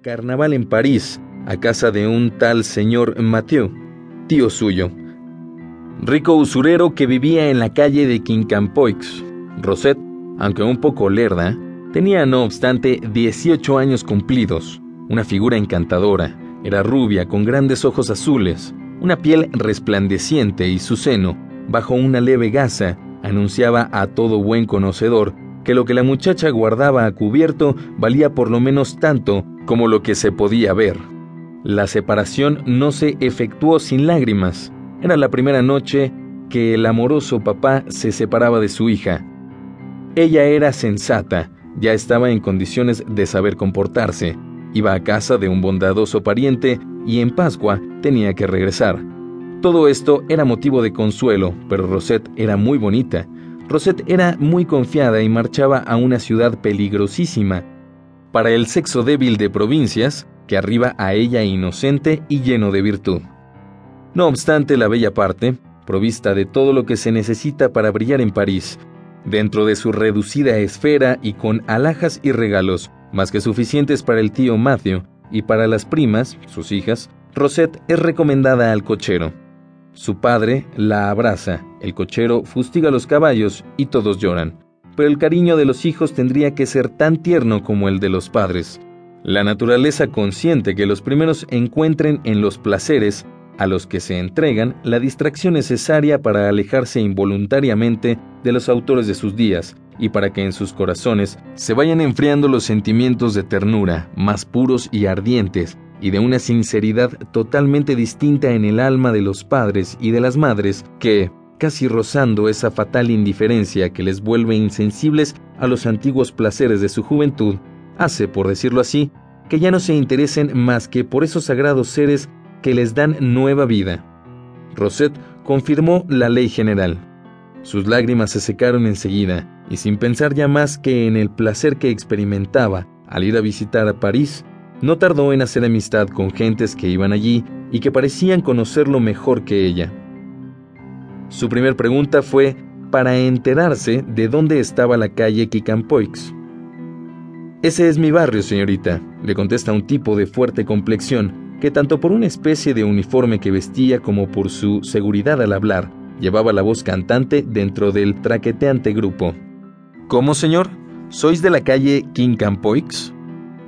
Carnaval en París, a casa de un tal señor Mathieu, tío suyo. Rico usurero que vivía en la calle de Quincampoix. Rosette, aunque un poco lerda, tenía no obstante 18 años cumplidos, una figura encantadora, era rubia con grandes ojos azules, una piel resplandeciente y su seno, bajo una leve gasa, anunciaba a todo buen conocedor que lo que la muchacha guardaba a cubierto valía por lo menos tanto como lo que se podía ver. La separación no se efectuó sin lágrimas. Era la primera noche que el amoroso papá se separaba de su hija. Ella era sensata, ya estaba en condiciones de saber comportarse, iba a casa de un bondadoso pariente y en Pascua tenía que regresar. Todo esto era motivo de consuelo, pero Rosette era muy bonita. Rosette era muy confiada y marchaba a una ciudad peligrosísima, para el sexo débil de provincias que arriba a ella inocente y lleno de virtud. No obstante, la bella parte, provista de todo lo que se necesita para brillar en París, dentro de su reducida esfera y con alhajas y regalos, más que suficientes para el tío Matthew y para las primas, sus hijas, Rosette es recomendada al cochero. Su padre la abraza, el cochero fustiga los caballos y todos lloran pero el cariño de los hijos tendría que ser tan tierno como el de los padres. La naturaleza consiente que los primeros encuentren en los placeres a los que se entregan la distracción necesaria para alejarse involuntariamente de los autores de sus días y para que en sus corazones se vayan enfriando los sentimientos de ternura, más puros y ardientes, y de una sinceridad totalmente distinta en el alma de los padres y de las madres que, casi rozando esa fatal indiferencia que les vuelve insensibles a los antiguos placeres de su juventud, hace, por decirlo así, que ya no se interesen más que por esos sagrados seres que les dan nueva vida. Rosette confirmó la ley general. Sus lágrimas se secaron enseguida, y sin pensar ya más que en el placer que experimentaba al ir a visitar a París, no tardó en hacer amistad con gentes que iban allí y que parecían conocerlo mejor que ella. Su primer pregunta fue para enterarse de dónde estaba la calle Quicampoix. Ese es mi barrio, señorita, le contesta un tipo de fuerte complexión que tanto por una especie de uniforme que vestía como por su seguridad al hablar, llevaba la voz cantante dentro del traqueteante grupo. ¿Cómo, señor? ¿Sois de la calle Quincampoix?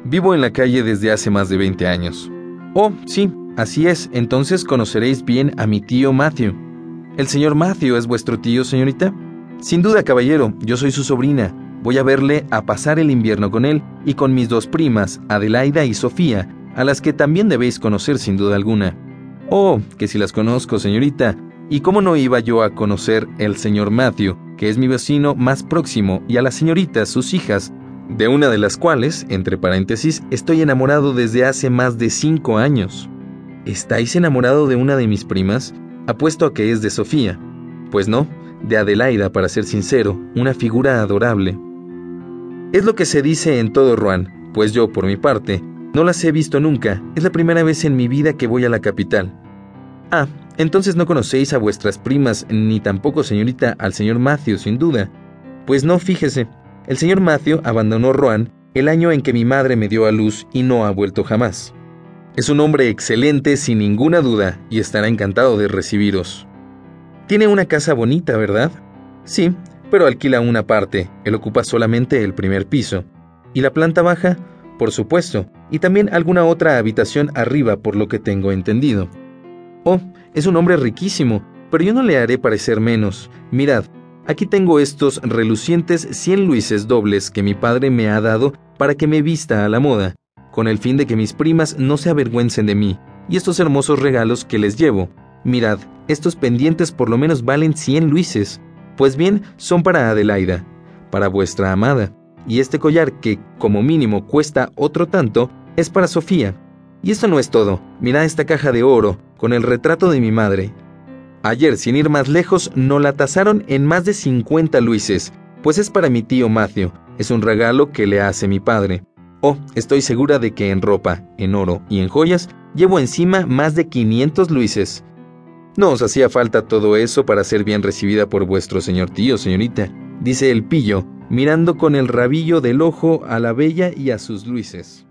Vivo en la calle desde hace más de 20 años. Oh, sí, así es, entonces conoceréis bien a mi tío Matthew. ¿El señor Matthew es vuestro tío, señorita? Sin duda, caballero, yo soy su sobrina. Voy a verle a pasar el invierno con él y con mis dos primas, Adelaida y Sofía, a las que también debéis conocer sin duda alguna. Oh, que si las conozco, señorita. ¿Y cómo no iba yo a conocer el señor Matthew, que es mi vecino más próximo, y a las señoritas, sus hijas, de una de las cuales, entre paréntesis, estoy enamorado desde hace más de cinco años? ¿Estáis enamorado de una de mis primas? Apuesto a que es de Sofía. Pues no, de Adelaida, para ser sincero, una figura adorable. Es lo que se dice en todo Rouen, pues yo, por mi parte, no las he visto nunca, es la primera vez en mi vida que voy a la capital. Ah, entonces no conocéis a vuestras primas, ni tampoco, señorita, al señor Matthew, sin duda. Pues no, fíjese, el señor Matthew abandonó Rouen el año en que mi madre me dio a luz y no ha vuelto jamás. Es un hombre excelente sin ninguna duda y estará encantado de recibiros. Tiene una casa bonita, ¿verdad? Sí, pero alquila una parte, él ocupa solamente el primer piso. ¿Y la planta baja? Por supuesto, y también alguna otra habitación arriba por lo que tengo entendido. Oh, es un hombre riquísimo, pero yo no le haré parecer menos. Mirad, aquí tengo estos relucientes cien luises dobles que mi padre me ha dado para que me vista a la moda con el fin de que mis primas no se avergüencen de mí, y estos hermosos regalos que les llevo. Mirad, estos pendientes por lo menos valen cien luises. Pues bien, son para Adelaida, para vuestra amada, y este collar que, como mínimo, cuesta otro tanto, es para Sofía. Y esto no es todo, mirad esta caja de oro, con el retrato de mi madre. Ayer, sin ir más lejos, no la tasaron en más de 50 luises, pues es para mi tío Matthew, es un regalo que le hace mi padre. Oh, estoy segura de que en ropa, en oro y en joyas llevo encima más de 500 luises. No os hacía falta todo eso para ser bien recibida por vuestro señor tío, señorita, dice el pillo, mirando con el rabillo del ojo a la bella y a sus luises.